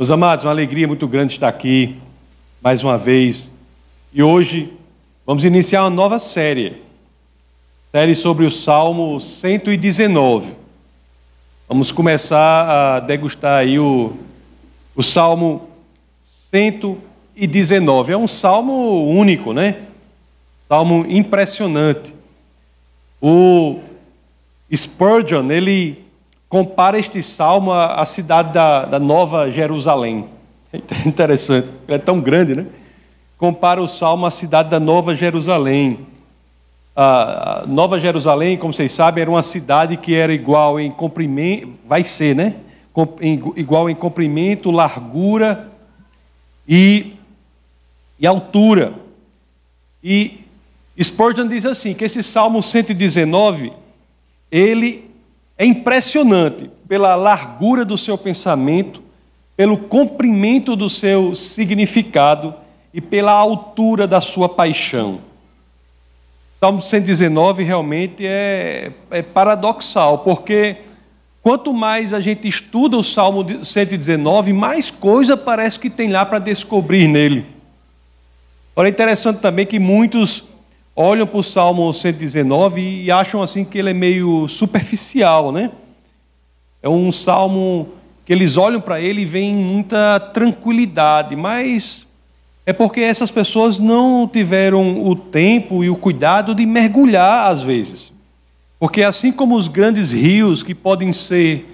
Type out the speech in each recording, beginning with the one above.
Meus amados, uma alegria muito grande estar aqui mais uma vez. E hoje vamos iniciar uma nova série. Série sobre o Salmo 119. Vamos começar a degustar aí o, o Salmo 119. É um salmo único, né? Salmo impressionante. O Spurgeon, ele compara este salmo à, cidade da, da Nova Jerusalém. É interessante, é tão grande, né? Compara o salmo à cidade da Nova Jerusalém. A Nova Jerusalém, como vocês sabem, era uma cidade que era igual em comprimento, vai ser, né? Igual em comprimento, largura e, e altura. E Spurgeon diz assim, que esse Salmo 119, ele é impressionante pela largura do seu pensamento, pelo comprimento do seu significado e pela altura da sua paixão. Salmo 119 realmente é, é paradoxal, porque quanto mais a gente estuda o Salmo 119, mais coisa parece que tem lá para descobrir nele. Olha, é interessante também que muitos olham para o Salmo 119 e acham assim que ele é meio superficial, né? É um salmo que eles olham para ele e veem muita tranquilidade, mas é porque essas pessoas não tiveram o tempo e o cuidado de mergulhar às vezes. Porque assim como os grandes rios que podem ser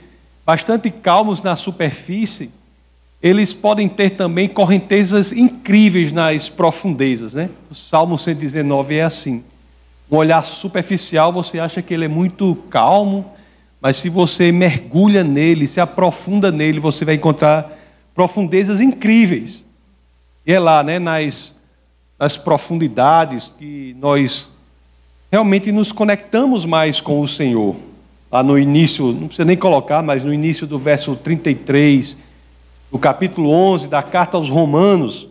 bastante calmos na superfície, eles podem ter também correntezas incríveis nas profundezas, né? O Salmo 119 é assim. Um olhar superficial, você acha que ele é muito calmo, mas se você mergulha nele, se aprofunda nele, você vai encontrar profundezas incríveis. E é lá, né, nas, nas profundidades que nós realmente nos conectamos mais com o Senhor. Lá no início, não precisa nem colocar, mas no início do verso 33, no capítulo 11 da carta aos Romanos,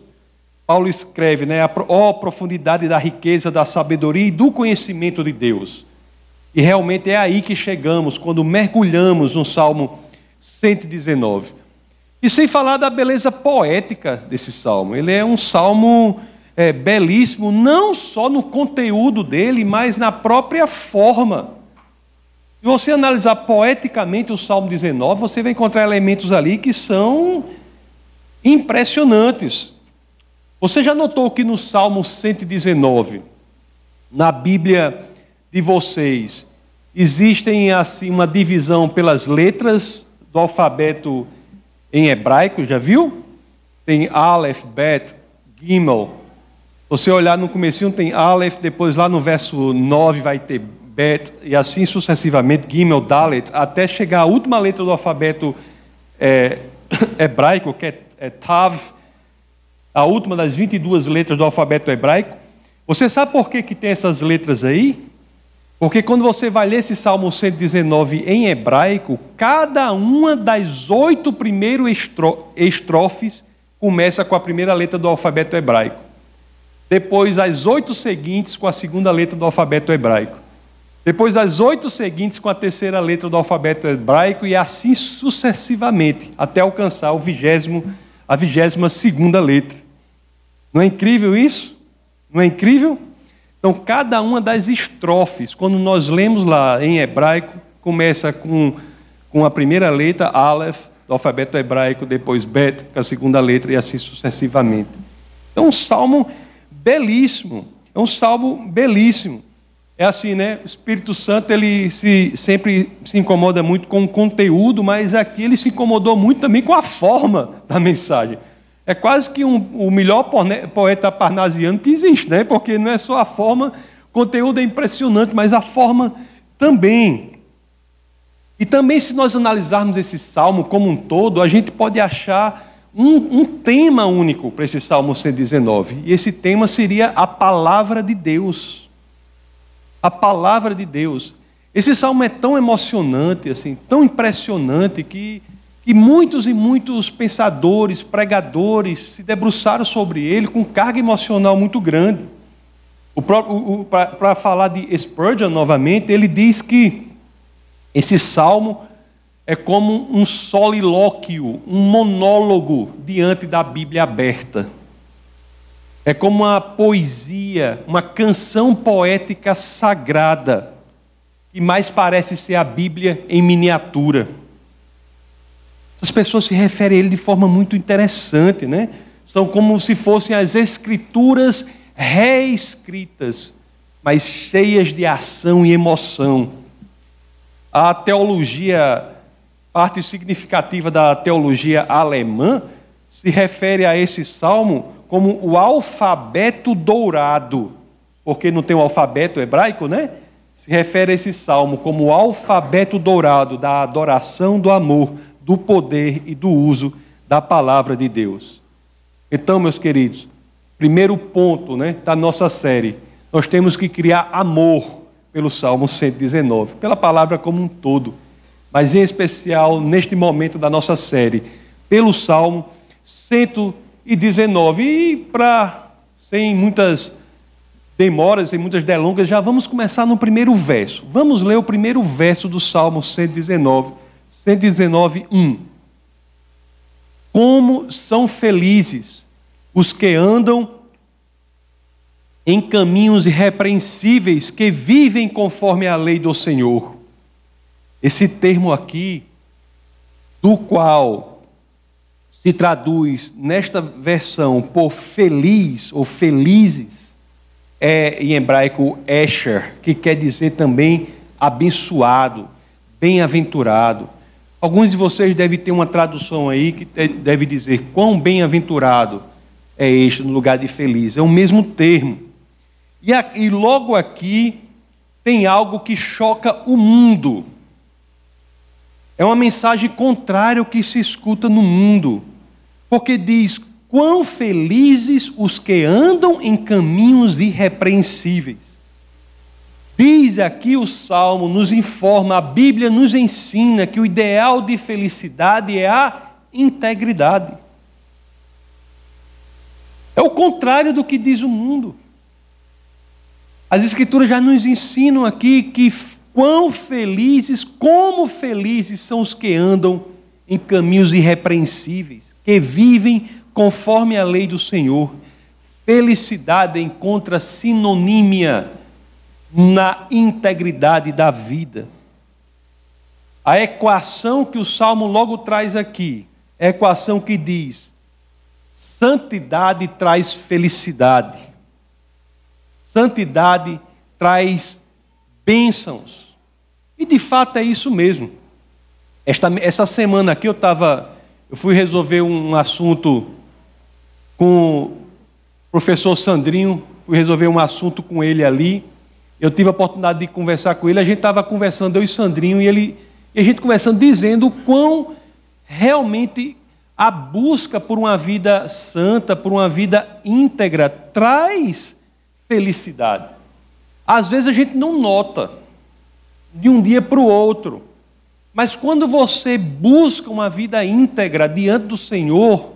Paulo escreve, né, ó profundidade da riqueza, da sabedoria e do conhecimento de Deus. E realmente é aí que chegamos, quando mergulhamos no Salmo 119. E sem falar da beleza poética desse salmo. Ele é um salmo é, belíssimo, não só no conteúdo dele, mas na própria forma. Se você analisar poeticamente o Salmo 19, você vai encontrar elementos ali que são impressionantes. Você já notou que no Salmo 119, na Bíblia de vocês, existem assim uma divisão pelas letras do alfabeto em hebraico, já viu? Tem Aleph, Bet, Gimel. Você olhar no comecinho tem Aleph, depois lá no verso 9 vai ter Bet, e assim sucessivamente, Gimel, Dalet, até chegar à última letra do alfabeto é, hebraico, que é, é Tav, a última das 22 letras do alfabeto hebraico. Você sabe por que, que tem essas letras aí? Porque quando você vai ler esse Salmo 119 em hebraico, cada uma das oito primeiros estrofes começa com a primeira letra do alfabeto hebraico. Depois, as oito seguintes com a segunda letra do alfabeto hebraico. Depois as oito seguintes com a terceira letra do alfabeto hebraico e assim sucessivamente, até alcançar o vigésimo, a vigésima segunda letra. Não é incrível isso? Não é incrível? Então, cada uma das estrofes, quando nós lemos lá em hebraico, começa com, com a primeira letra, Aleph, do alfabeto hebraico, depois Bet, com a segunda letra, e assim sucessivamente. É um salmo belíssimo. É um salmo belíssimo. É assim, né? O Espírito Santo ele se, sempre se incomoda muito com o conteúdo, mas aqui ele se incomodou muito também com a forma da mensagem. É quase que um, o melhor poeta parnasiano que existe, né? Porque não é só a forma, o conteúdo é impressionante, mas a forma também. E também, se nós analisarmos esse salmo como um todo, a gente pode achar um, um tema único para esse salmo 119. E esse tema seria a palavra de Deus a palavra de Deus. Esse salmo é tão emocionante, assim, tão impressionante, que, que muitos e muitos pensadores, pregadores se debruçaram sobre ele com carga emocional muito grande. Para falar de Spurgeon novamente, ele diz que esse salmo é como um solilóquio, um monólogo diante da Bíblia aberta. É como uma poesia, uma canção poética sagrada, que mais parece ser a Bíblia em miniatura. As pessoas se referem a ele de forma muito interessante, né? São como se fossem as escrituras reescritas, mas cheias de ação e emoção. A teologia parte significativa da teologia alemã se refere a esse salmo como o alfabeto dourado, porque não tem o alfabeto hebraico, né? Se refere a esse salmo como o alfabeto dourado da adoração do amor, do poder e do uso da palavra de Deus. Então, meus queridos, primeiro ponto né, da nossa série, nós temos que criar amor pelo Salmo 119, pela palavra como um todo mas em especial neste momento da nossa série, pelo Salmo 119. E para, sem muitas demoras, sem muitas delongas, já vamos começar no primeiro verso. Vamos ler o primeiro verso do Salmo 119, 119, 1. Como são felizes os que andam em caminhos irrepreensíveis, que vivem conforme a lei do Senhor. Esse termo aqui, do qual se traduz nesta versão por feliz ou felizes, é em hebraico Esher, que quer dizer também abençoado, bem-aventurado. Alguns de vocês devem ter uma tradução aí que deve dizer quão bem-aventurado é este no lugar de feliz. É o mesmo termo. E, aqui, logo aqui tem algo que choca o mundo. É uma mensagem contrária ao que se escuta no mundo, porque diz: quão felizes os que andam em caminhos irrepreensíveis. Diz aqui o Salmo, nos informa, a Bíblia nos ensina que o ideal de felicidade é a integridade. É o contrário do que diz o mundo. As Escrituras já nos ensinam aqui que Quão felizes, como felizes são os que andam em caminhos irrepreensíveis, que vivem conforme a lei do Senhor. Felicidade encontra sinonímia na integridade da vida. A equação que o Salmo logo traz aqui é a equação que diz: santidade traz felicidade, santidade traz bênçãos. E de fato é isso mesmo. Esta, essa semana aqui eu estava. Eu fui resolver um assunto com o professor Sandrinho, fui resolver um assunto com ele ali. Eu tive a oportunidade de conversar com ele, a gente estava conversando, eu e Sandrinho, e, ele, e a gente conversando, dizendo o quão realmente a busca por uma vida santa, por uma vida íntegra, traz felicidade. Às vezes a gente não nota de um dia para o outro. Mas quando você busca uma vida íntegra diante do Senhor,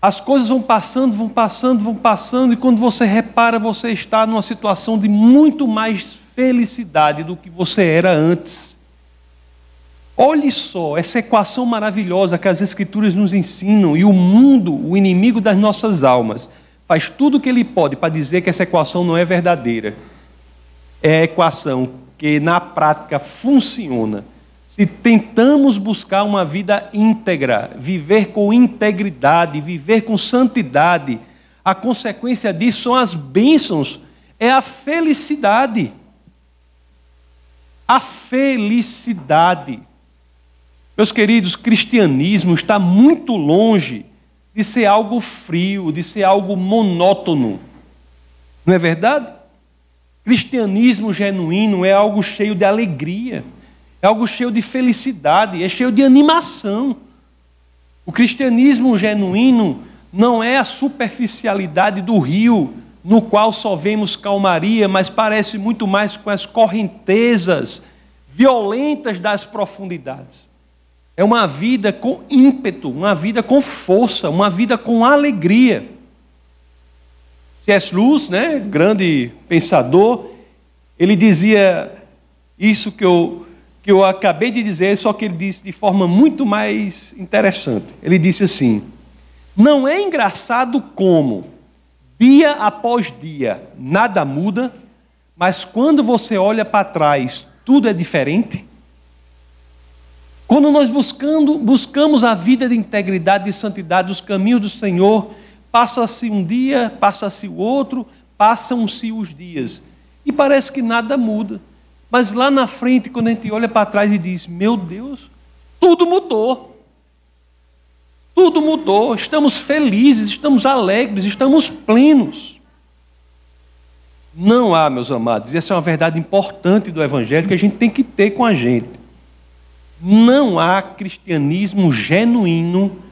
as coisas vão passando, vão passando, vão passando, e quando você repara, você está numa situação de muito mais felicidade do que você era antes. Olhe só essa equação maravilhosa que as Escrituras nos ensinam, e o mundo, o inimigo das nossas almas, faz tudo o que ele pode para dizer que essa equação não é verdadeira. É a equação que na prática funciona. Se tentamos buscar uma vida íntegra, viver com integridade, viver com santidade, a consequência disso são as bênçãos, é a felicidade. A felicidade. Meus queridos, cristianismo está muito longe de ser algo frio, de ser algo monótono. Não é verdade? Cristianismo genuíno é algo cheio de alegria, é algo cheio de felicidade, é cheio de animação. O cristianismo genuíno não é a superficialidade do rio, no qual só vemos calmaria, mas parece muito mais com as correntezas violentas das profundidades. É uma vida com ímpeto, uma vida com força, uma vida com alegria. C.S. Lewis, né, grande pensador, ele dizia isso que eu, que eu acabei de dizer, só que ele disse de forma muito mais interessante. Ele disse assim: Não é engraçado como, dia após dia, nada muda, mas quando você olha para trás, tudo é diferente? Quando nós buscando, buscamos a vida de integridade e santidade, os caminhos do Senhor, passa-se um dia, passa-se o outro, passam-se os dias. E parece que nada muda. Mas lá na frente, quando a gente olha para trás e diz: Meu Deus, tudo mudou. Tudo mudou. Estamos felizes, estamos alegres, estamos plenos. Não há, meus amados, essa é uma verdade importante do Evangelho que a gente tem que ter com a gente. Não há cristianismo genuíno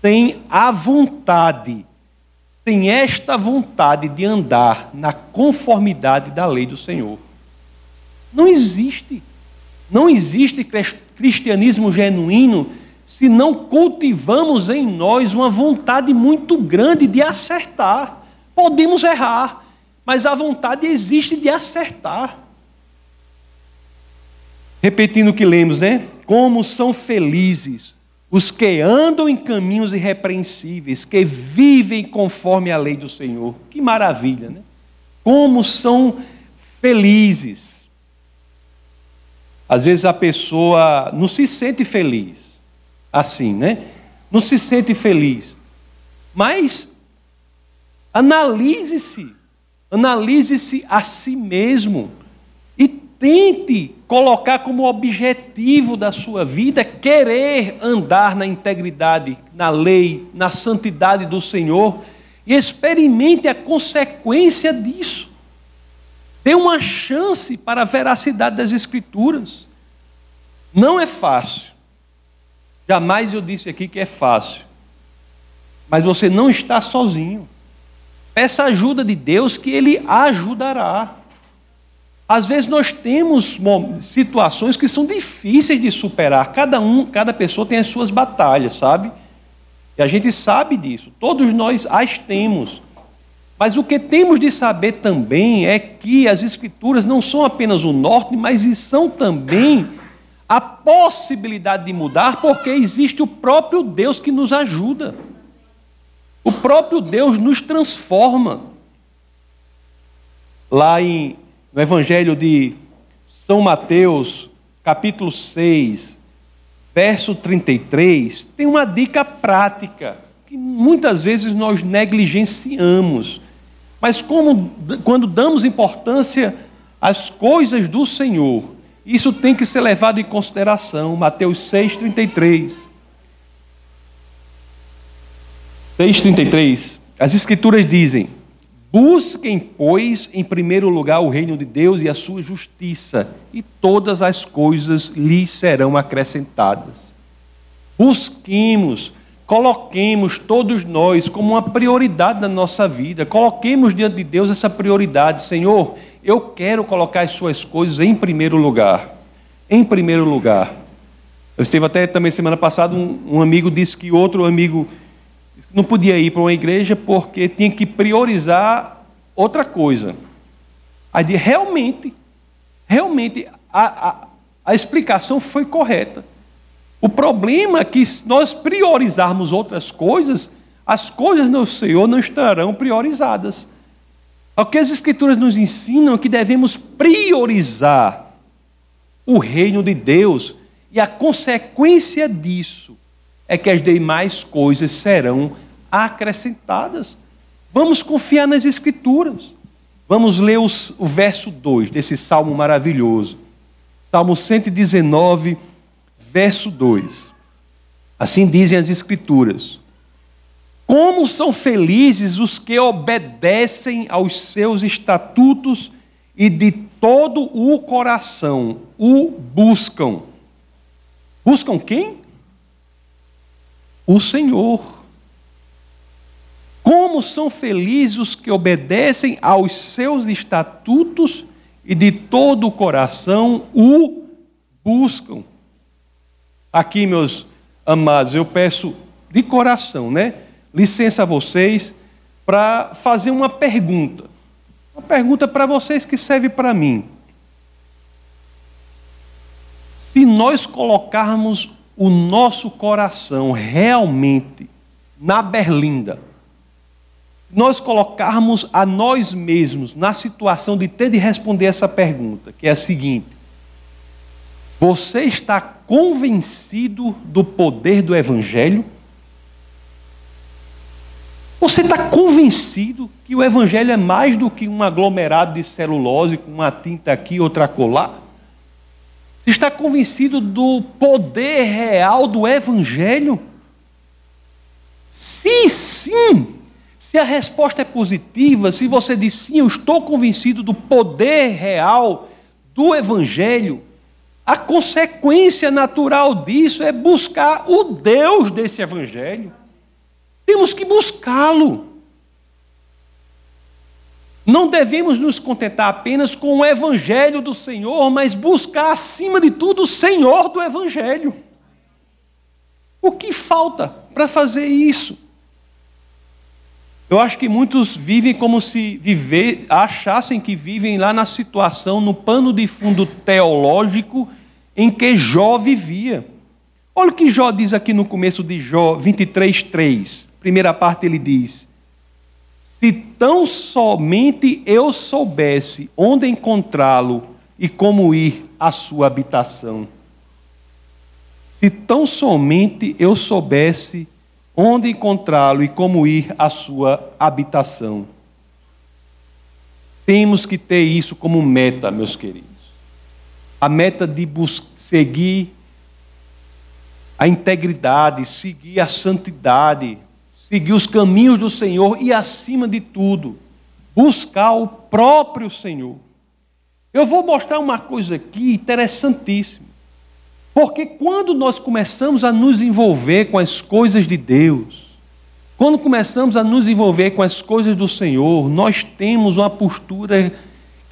sem a vontade, sem esta vontade de andar na conformidade da lei do Senhor. Não existe. Não existe cristianismo genuíno se não cultivamos em nós uma vontade muito grande de acertar. Podemos errar, mas a vontade existe de acertar. Repetindo o que lemos, né? Como são felizes os que andam em caminhos irrepreensíveis, que vivem conforme a lei do Senhor. Que maravilha, né? Como são felizes. Às vezes a pessoa não se sente feliz, assim, né? Não se sente feliz. Mas analise-se, analise-se a si mesmo tente colocar como objetivo da sua vida querer andar na integridade, na lei, na santidade do Senhor e experimente a consequência disso. Dê uma chance para a veracidade das Escrituras. Não é fácil. Jamais eu disse aqui que é fácil. Mas você não está sozinho. Peça ajuda de Deus que Ele ajudará. Às vezes nós temos situações que são difíceis de superar. Cada um, cada pessoa tem as suas batalhas, sabe? E a gente sabe disso. Todos nós as temos. Mas o que temos de saber também é que as escrituras não são apenas o norte, mas são também a possibilidade de mudar, porque existe o próprio Deus que nos ajuda. O próprio Deus nos transforma. Lá em no Evangelho de São Mateus, capítulo 6, verso 33, tem uma dica prática que muitas vezes nós negligenciamos. Mas como quando damos importância às coisas do Senhor, isso tem que ser levado em consideração. Mateus 6:33. 6:33. As escrituras dizem: Busquem, pois, em primeiro lugar o reino de Deus e a sua justiça, e todas as coisas lhes serão acrescentadas. Busquemos, coloquemos todos nós como uma prioridade na nossa vida, coloquemos diante de Deus essa prioridade. Senhor, eu quero colocar as suas coisas em primeiro lugar. Em primeiro lugar. Eu esteve até também semana passada, um, um amigo disse que outro amigo não podia ir para uma igreja porque tinha que priorizar outra coisa. Aí realmente, realmente a, a, a explicação foi correta. O problema é que se nós priorizarmos outras coisas, as coisas do Senhor não estarão priorizadas. O que as Escrituras nos ensinam é que devemos priorizar o reino de Deus, e a consequência disso é que as demais coisas serão acrescentadas. Vamos confiar nas Escrituras. Vamos ler os, o verso 2 desse salmo maravilhoso. Salmo 119, verso 2. Assim dizem as Escrituras: Como são felizes os que obedecem aos seus estatutos e de todo o coração o buscam. Buscam quem? o Senhor. Como são felizes os que obedecem aos seus estatutos e de todo o coração o buscam. Aqui, meus amados, eu peço de coração, né? Licença a vocês para fazer uma pergunta. Uma pergunta para vocês que serve para mim. se nós colocarmos o nosso coração realmente na berlinda, nós colocarmos a nós mesmos na situação de ter de responder essa pergunta, que é a seguinte: Você está convencido do poder do Evangelho? Você está convencido que o Evangelho é mais do que um aglomerado de celulose com uma tinta aqui, outra colar? Você está convencido do poder real do Evangelho? Se sim, se a resposta é positiva, se você diz sim, eu estou convencido do poder real do Evangelho, a consequência natural disso é buscar o Deus desse Evangelho. Temos que buscá-lo. Não devemos nos contentar apenas com o Evangelho do Senhor, mas buscar acima de tudo o Senhor do Evangelho. O que falta para fazer isso? Eu acho que muitos vivem como se viver, achassem que vivem lá na situação, no pano de fundo teológico em que Jó vivia. Olha o que Jó diz aqui no começo de Jó 23, 3 primeira parte ele diz: Se tão somente eu soubesse onde encontrá-lo e como ir à sua habitação. Se tão somente eu soubesse onde encontrá-lo e como ir à sua habitação. Temos que ter isso como meta, meus queridos. A meta de seguir a integridade, seguir a santidade, seguir os caminhos do Senhor e, acima de tudo, buscar o próprio Senhor. Eu vou mostrar uma coisa aqui interessantíssima. Porque quando nós começamos a nos envolver com as coisas de Deus, quando começamos a nos envolver com as coisas do Senhor, nós temos uma postura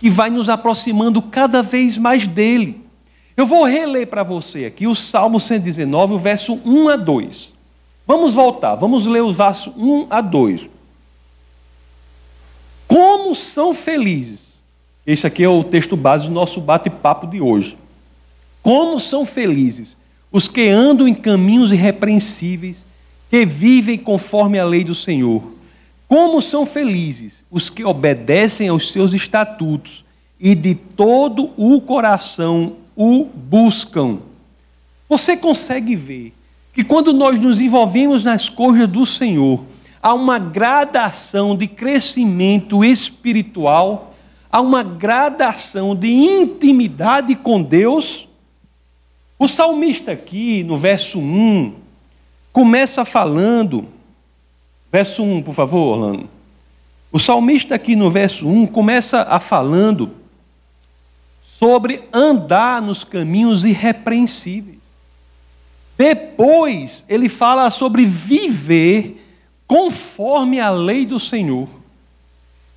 que vai nos aproximando cada vez mais dele. Eu vou reler para você aqui o Salmo 119, o verso 1 a 2. Vamos voltar, vamos ler os versos 1 a 2. Como são felizes. Este aqui é o texto base do nosso bate-papo de hoje. Como são felizes os que andam em caminhos irrepreensíveis, que vivem conforme a lei do Senhor. Como são felizes os que obedecem aos seus estatutos e de todo o coração o buscam. Você consegue ver que quando nós nos envolvemos nas coisas do Senhor, há uma gradação de crescimento espiritual, há uma gradação de intimidade com Deus. O salmista aqui, no verso 1, começa falando, verso 1, por favor, Orlando. O salmista aqui no verso 1 começa a falando sobre andar nos caminhos irrepreensíveis. Depois, ele fala sobre viver conforme a lei do Senhor.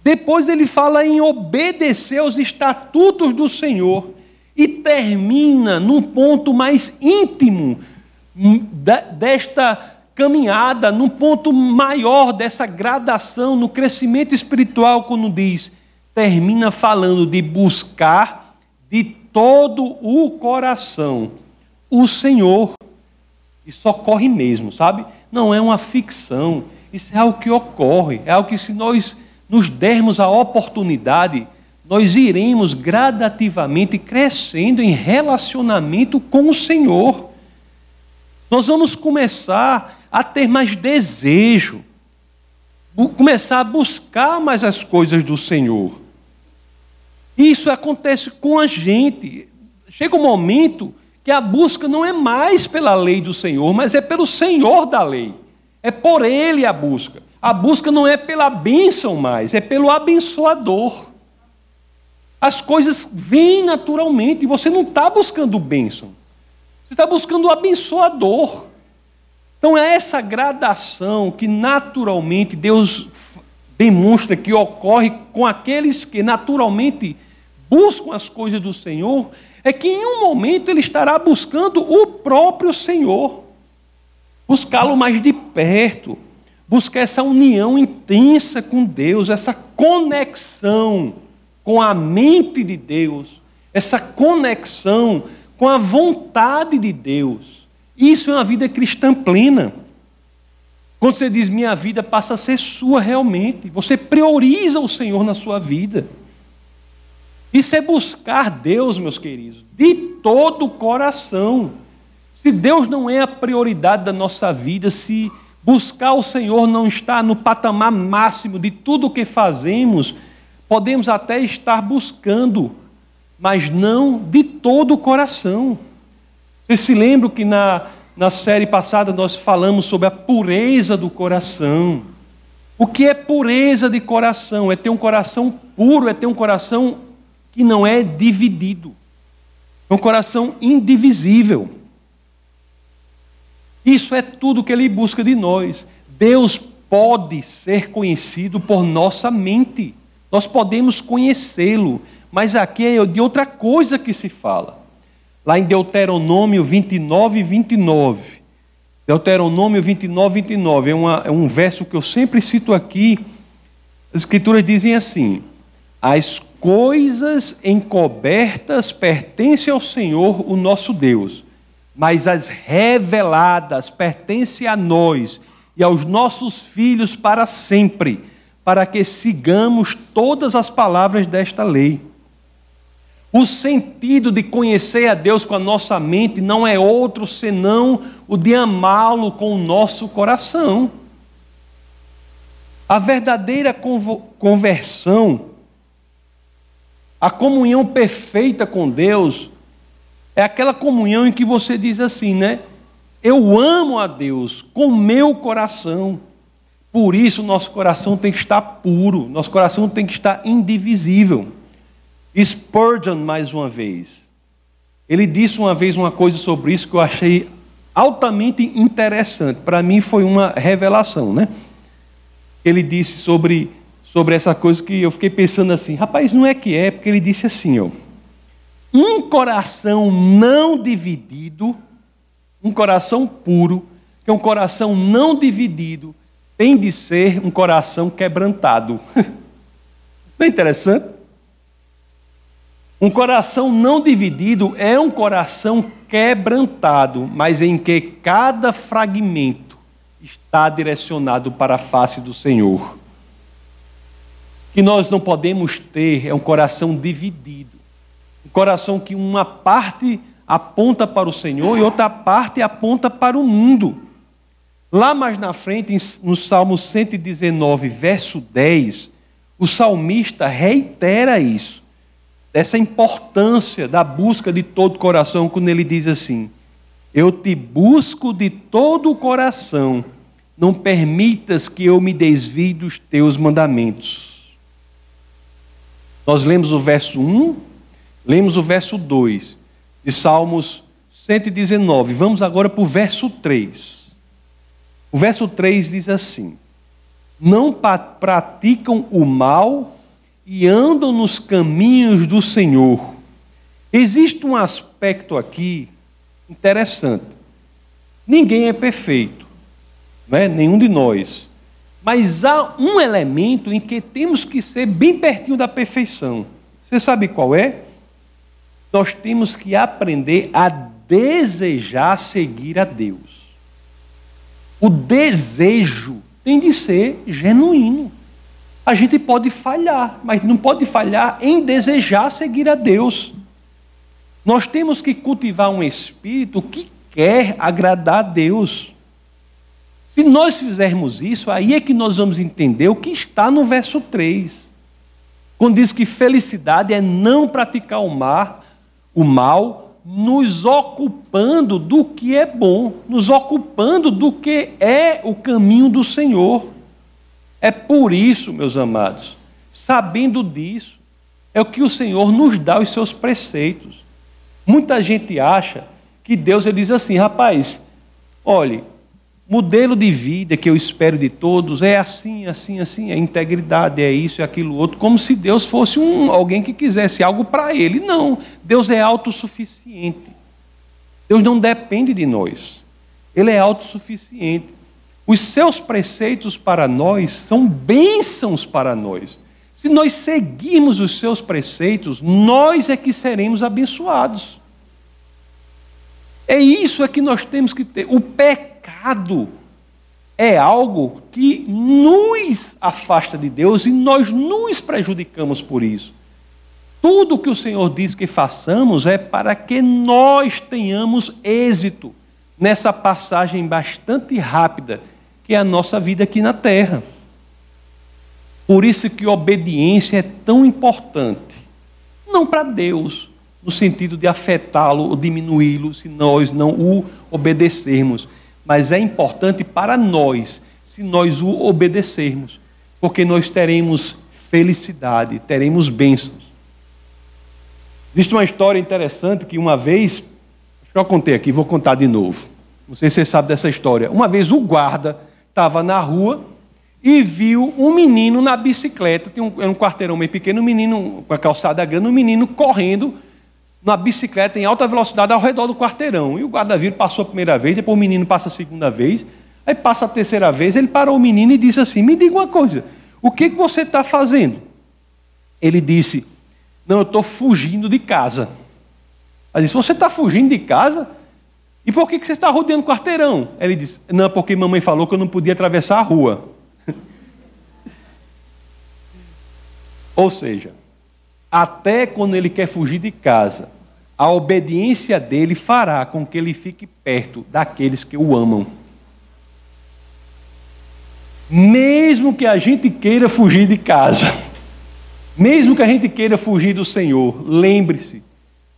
Depois, ele fala em obedecer aos estatutos do Senhor. E termina num ponto mais íntimo desta caminhada, num ponto maior dessa gradação no crescimento espiritual, quando diz, termina falando de buscar de todo o coração o Senhor isso ocorre mesmo, sabe? Não é uma ficção. Isso é algo que ocorre. É algo que, se nós nos dermos a oportunidade, nós iremos gradativamente crescendo em relacionamento com o Senhor. Nós vamos começar a ter mais desejo, começar a buscar mais as coisas do Senhor. Isso acontece com a gente. Chega um momento que a busca não é mais pela lei do Senhor, mas é pelo Senhor da lei. É por Ele a busca. A busca não é pela bênção mais, é pelo abençoador. As coisas vêm naturalmente você não está buscando bênção. Você está buscando o abençoador. Então é essa gradação que naturalmente Deus demonstra que ocorre com aqueles que naturalmente buscam as coisas do Senhor é que em um momento ele estará buscando o próprio Senhor, buscá-lo mais de perto, buscar essa união intensa com Deus, essa conexão com a mente de Deus, essa conexão com a vontade de Deus. Isso é uma vida cristã plena. Quando você diz minha vida passa a ser sua realmente, você prioriza o Senhor na sua vida. Isso é buscar Deus, meus queridos, de todo o coração. Se Deus não é a prioridade da nossa vida, se buscar o Senhor não está no patamar máximo de tudo o que fazemos, podemos até estar buscando, mas não de todo o coração. Vocês se lembram que na, na série passada nós falamos sobre a pureza do coração. O que é pureza de coração? É ter um coração puro, é ter um coração que não é dividido. É um coração indivisível. Isso é tudo que ele busca de nós. Deus pode ser conhecido por nossa mente. Nós podemos conhecê-lo, mas aqui é de outra coisa que se fala. Lá em Deuteronômio 29 e 29. Deuteronômio 29, 29 é, uma, é um verso que eu sempre cito aqui. As escrituras dizem assim: As coisas encobertas pertencem ao Senhor, o nosso Deus mas as reveladas pertencem a nós e aos nossos filhos para sempre, para que sigamos todas as palavras desta lei. O sentido de conhecer a Deus com a nossa mente não é outro senão o de amá-lo com o nosso coração. A verdadeira conversão, a comunhão perfeita com Deus, é aquela comunhão em que você diz assim, né? Eu amo a Deus com meu coração. Por isso, nosso coração tem que estar puro, nosso coração tem que estar indivisível. Spurgeon, mais uma vez, ele disse uma vez uma coisa sobre isso que eu achei altamente interessante. Para mim, foi uma revelação, né? Ele disse sobre, sobre essa coisa que eu fiquei pensando assim, rapaz, não é que é, porque ele disse assim, ó. Um coração não dividido, um coração puro, que é um coração não dividido, tem de ser um coração quebrantado. Não é interessante? Um coração não dividido é um coração quebrantado, mas em que cada fragmento está direcionado para a face do Senhor. Que nós não podemos ter é um coração dividido um coração que uma parte aponta para o Senhor e outra parte aponta para o mundo. Lá mais na frente, no Salmo 119, verso 10, o salmista reitera isso, dessa importância da busca de todo o coração, quando ele diz assim: Eu te busco de todo o coração, não permitas que eu me desvie dos teus mandamentos. Nós lemos o verso 1 Lemos o verso 2 de Salmos 119. Vamos agora para o verso 3. O verso 3 diz assim: Não praticam o mal e andam nos caminhos do Senhor. Existe um aspecto aqui interessante. Ninguém é perfeito, não é? nenhum de nós. Mas há um elemento em que temos que ser bem pertinho da perfeição. Você sabe qual é? nós temos que aprender a desejar seguir a Deus. O desejo tem de ser genuíno. A gente pode falhar, mas não pode falhar em desejar seguir a Deus. Nós temos que cultivar um espírito que quer agradar a Deus. Se nós fizermos isso, aí é que nós vamos entender o que está no verso 3. Quando diz que felicidade é não praticar o mar, o mal, nos ocupando do que é bom, nos ocupando do que é o caminho do Senhor. É por isso, meus amados, sabendo disso, é o que o Senhor nos dá os seus preceitos. Muita gente acha que Deus ele diz assim, rapaz, olhe, modelo de vida que eu espero de todos é assim, assim, assim, é integridade, é isso, é aquilo outro, como se Deus fosse um, alguém que quisesse algo para ele. Não, Deus é autossuficiente. Deus não depende de nós. Ele é autossuficiente. Os seus preceitos para nós são bênçãos para nós. Se nós seguirmos os seus preceitos, nós é que seremos abençoados. É isso é que nós temos que ter. O pecado é algo que nos afasta de Deus e nós nos prejudicamos por isso. Tudo que o Senhor diz que façamos é para que nós tenhamos êxito nessa passagem bastante rápida que é a nossa vida aqui na terra. Por isso que obediência é tão importante. Não para Deus, no sentido de afetá-lo ou diminuí-lo se nós não o obedecermos, mas é importante para nós se nós o obedecermos, porque nós teremos felicidade, teremos bênçãos. Existe uma história interessante que uma vez, que eu contei aqui, vou contar de novo. Não sei se você sabe dessa história. Uma vez o guarda estava na rua e viu um menino na bicicleta, tinha um, era um quarteirão meio pequeno, um menino com a calçada grande, um menino correndo na bicicleta em alta velocidade ao redor do quarteirão. E o guarda-vira passou a primeira vez, depois o menino passa a segunda vez, aí passa a terceira vez, ele parou o menino e disse assim: Me diga uma coisa, o que, que você está fazendo? Ele disse: Não, eu estou fugindo de casa. Ela disse: Você está fugindo de casa? E por que você está rodeando o quarteirão? Ele disse: Não, porque mamãe falou que eu não podia atravessar a rua. Ou seja, até quando ele quer fugir de casa, a obediência dele fará com que ele fique perto daqueles que o amam. Mesmo que a gente queira fugir de casa, mesmo que a gente queira fugir do Senhor, lembre-se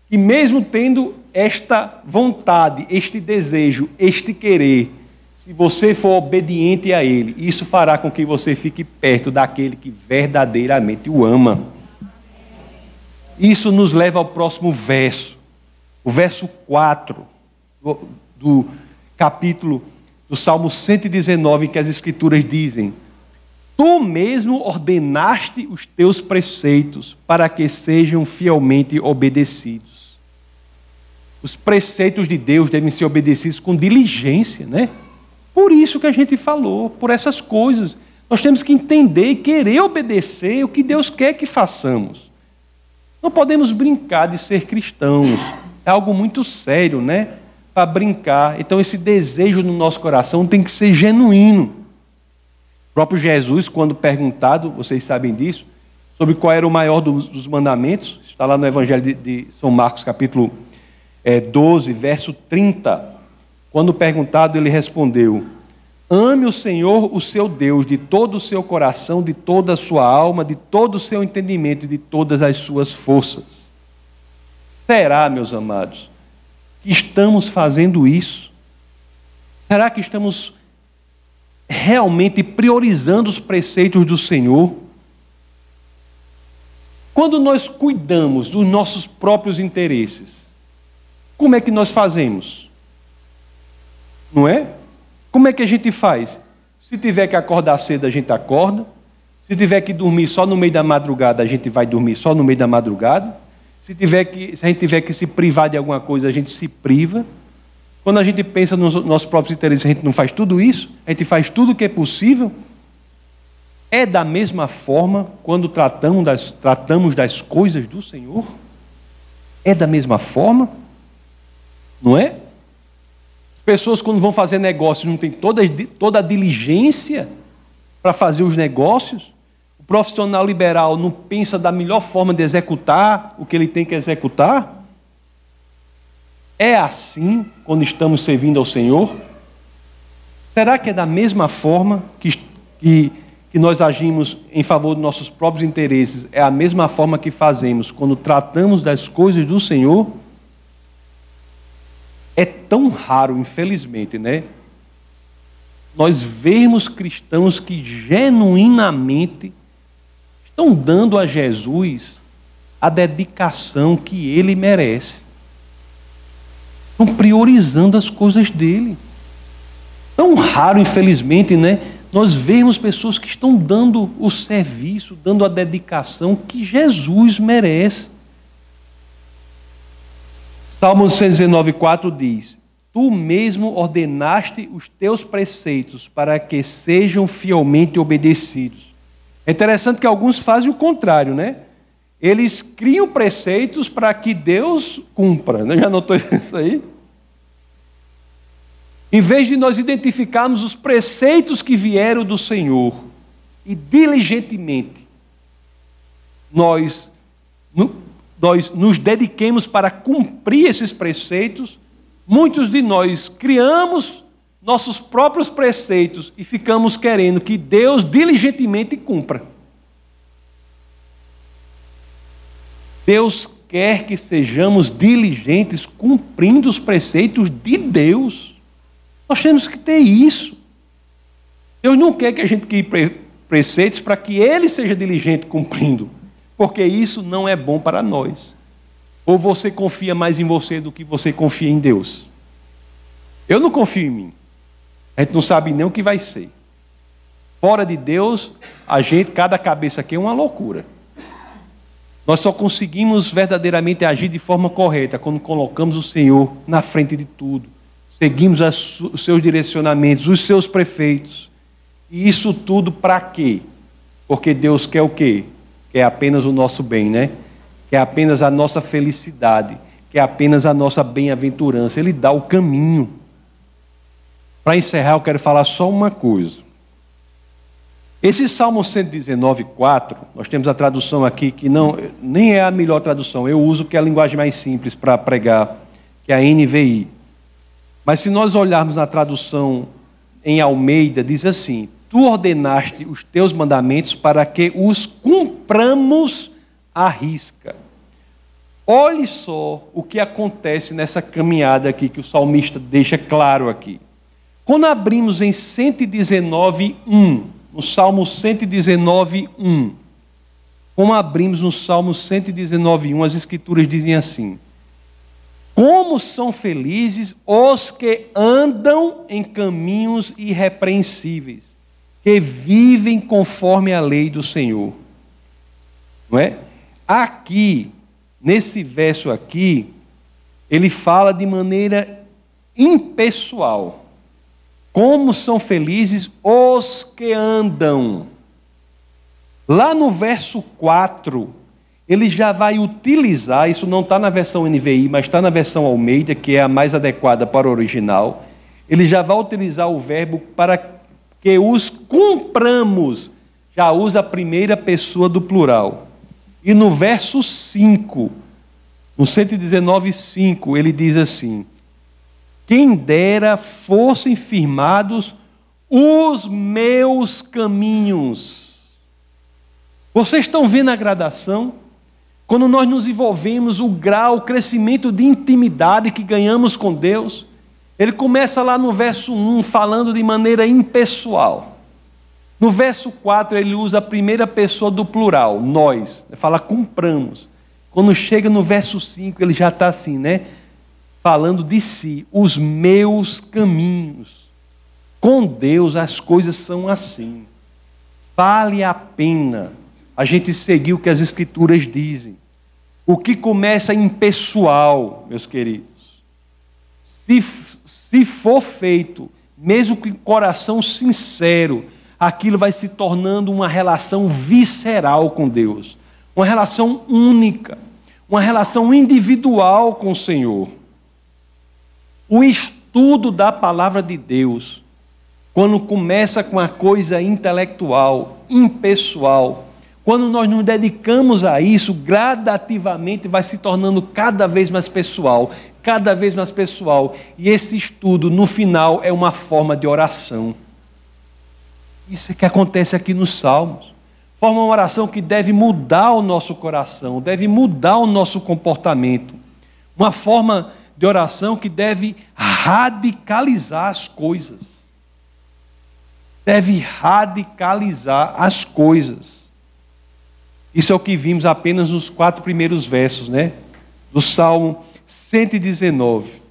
que, mesmo tendo esta vontade, este desejo, este querer, se você for obediente a Ele, isso fará com que você fique perto daquele que verdadeiramente o ama. Isso nos leva ao próximo verso, o verso 4 do, do capítulo do Salmo 119, em que as Escrituras dizem: Tu mesmo ordenaste os teus preceitos para que sejam fielmente obedecidos. Os preceitos de Deus devem ser obedecidos com diligência, né? Por isso que a gente falou, por essas coisas. Nós temos que entender e querer obedecer o que Deus quer que façamos. Não podemos brincar de ser cristãos. É algo muito sério, né? Para brincar. Então, esse desejo no nosso coração tem que ser genuíno. O próprio Jesus, quando perguntado, vocês sabem disso, sobre qual era o maior dos mandamentos, está lá no Evangelho de São Marcos, capítulo é, 12, verso 30, quando perguntado, ele respondeu: Ame o Senhor, o seu Deus, de todo o seu coração, de toda a sua alma, de todo o seu entendimento e de todas as suas forças. Será, meus amados, que estamos fazendo isso? Será que estamos realmente priorizando os preceitos do Senhor? Quando nós cuidamos dos nossos próprios interesses, como é que nós fazemos? Não é? Como é que a gente faz? Se tiver que acordar cedo, a gente acorda. Se tiver que dormir só no meio da madrugada, a gente vai dormir só no meio da madrugada. Se, tiver que, se a gente tiver que se privar de alguma coisa, a gente se priva. Quando a gente pensa nos nossos próprios interesses, a gente não faz tudo isso, a gente faz tudo o que é possível. É da mesma forma quando tratamos das, tratamos das coisas do Senhor? É da mesma forma? Não é? As pessoas, quando vão fazer negócios, não têm toda, toda a diligência para fazer os negócios. O profissional liberal não pensa da melhor forma de executar o que ele tem que executar. É assim quando estamos servindo ao Senhor? Será que é da mesma forma que, que, que nós agimos em favor dos nossos próprios interesses? É a mesma forma que fazemos quando tratamos das coisas do Senhor? É tão raro, infelizmente, né? Nós vemos cristãos que genuinamente estão dando a Jesus a dedicação que ele merece. Estão priorizando as coisas dele. Tão raro, infelizmente, né? Nós vemos pessoas que estão dando o serviço, dando a dedicação que Jesus merece. Salmo 119, 4 diz: Tu mesmo ordenaste os teus preceitos para que sejam fielmente obedecidos. É interessante que alguns fazem o contrário, né? Eles criam preceitos para que Deus cumpra. Né? Já notou isso aí? Em vez de nós identificarmos os preceitos que vieram do Senhor e diligentemente nós, nós nos dediquemos para cumprir esses preceitos, muitos de nós criamos nossos próprios preceitos e ficamos querendo que Deus diligentemente cumpra. Deus quer que sejamos diligentes cumprindo os preceitos de Deus. Nós temos que ter isso. Deus não quer que a gente crie preceitos para que Ele seja diligente cumprindo, porque isso não é bom para nós. Ou você confia mais em você do que você confia em Deus? Eu não confio em mim. A gente não sabe nem o que vai ser. Fora de Deus, a gente, cada cabeça aqui é uma loucura. Nós só conseguimos verdadeiramente agir de forma correta quando colocamos o Senhor na frente de tudo. Seguimos os seus direcionamentos, os seus prefeitos. E isso tudo para quê? Porque Deus quer o quê? Quer apenas o nosso bem, né? Quer apenas a nossa felicidade, quer apenas a nossa bem-aventurança. Ele dá o caminho. Para encerrar, eu quero falar só uma coisa. Esse Salmo 119, 4, nós temos a tradução aqui que não, nem é a melhor tradução, eu uso que é a linguagem mais simples para pregar, que é a NVI. Mas se nós olharmos na tradução em Almeida, diz assim: Tu ordenaste os teus mandamentos para que os cumpramos à risca. Olhe só o que acontece nessa caminhada aqui que o salmista deixa claro aqui. Quando abrimos em 119, 1, no Salmo 119, 1, como abrimos no Salmo 119, 1, as Escrituras dizem assim: Como são felizes os que andam em caminhos irrepreensíveis, que vivem conforme a lei do Senhor. Não é? Aqui, nesse verso aqui, ele fala de maneira impessoal. Como são felizes os que andam. Lá no verso 4, ele já vai utilizar, isso não está na versão NVI, mas está na versão Almeida, que é a mais adequada para o original. Ele já vai utilizar o verbo para que os cumpramos. Já usa a primeira pessoa do plural. E no verso 5, no 119, 5, ele diz assim: quem dera fossem firmados os meus caminhos. Vocês estão vendo a gradação? Quando nós nos envolvemos, o grau, o crescimento de intimidade que ganhamos com Deus. Ele começa lá no verso 1, falando de maneira impessoal. No verso 4, ele usa a primeira pessoa do plural, nós. Ele fala compramos. Quando chega no verso 5, ele já está assim, né? falando de si, os meus caminhos. Com Deus as coisas são assim. Vale a pena a gente seguir o que as Escrituras dizem. O que começa impessoal, meus queridos, se, se for feito, mesmo com coração sincero, aquilo vai se tornando uma relação visceral com Deus, uma relação única, uma relação individual com o Senhor. O estudo da palavra de Deus, quando começa com a coisa intelectual, impessoal, quando nós nos dedicamos a isso, gradativamente vai se tornando cada vez mais pessoal, cada vez mais pessoal. E esse estudo, no final, é uma forma de oração. Isso é que acontece aqui nos Salmos. Forma uma oração que deve mudar o nosso coração, deve mudar o nosso comportamento. Uma forma de oração que deve radicalizar as coisas. Deve radicalizar as coisas. Isso é o que vimos apenas nos quatro primeiros versos, né? Do Salmo 119.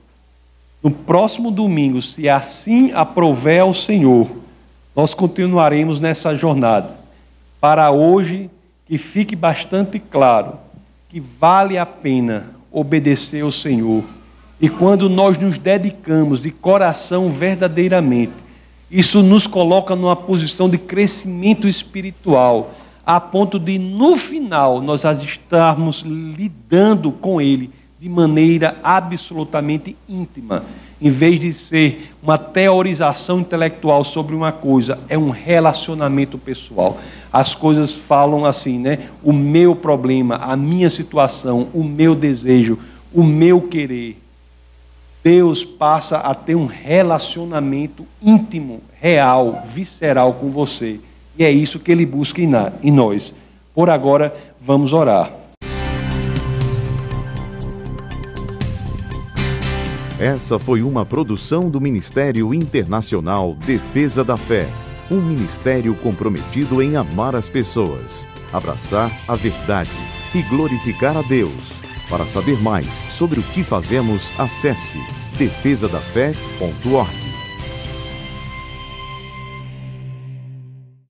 No próximo domingo, se assim aprover ao Senhor, nós continuaremos nessa jornada. Para hoje, que fique bastante claro que vale a pena obedecer ao Senhor e quando nós nos dedicamos de coração verdadeiramente, isso nos coloca numa posição de crescimento espiritual, a ponto de, no final, nós estarmos lidando com Ele de maneira absolutamente íntima. em vez de ser uma teorização intelectual sobre uma coisa, é um relacionamento pessoal. As coisas falam assim, né? O meu problema, a minha situação, o meu desejo, o meu querer. Deus passa a ter um relacionamento íntimo, real, visceral com você. E é isso que ele busca em nós. Por agora, vamos orar. Essa foi uma produção do Ministério Internacional Defesa da Fé, um ministério comprometido em amar as pessoas, abraçar a verdade e glorificar a Deus. Para saber mais sobre o que fazemos, acesse defesadafé.org.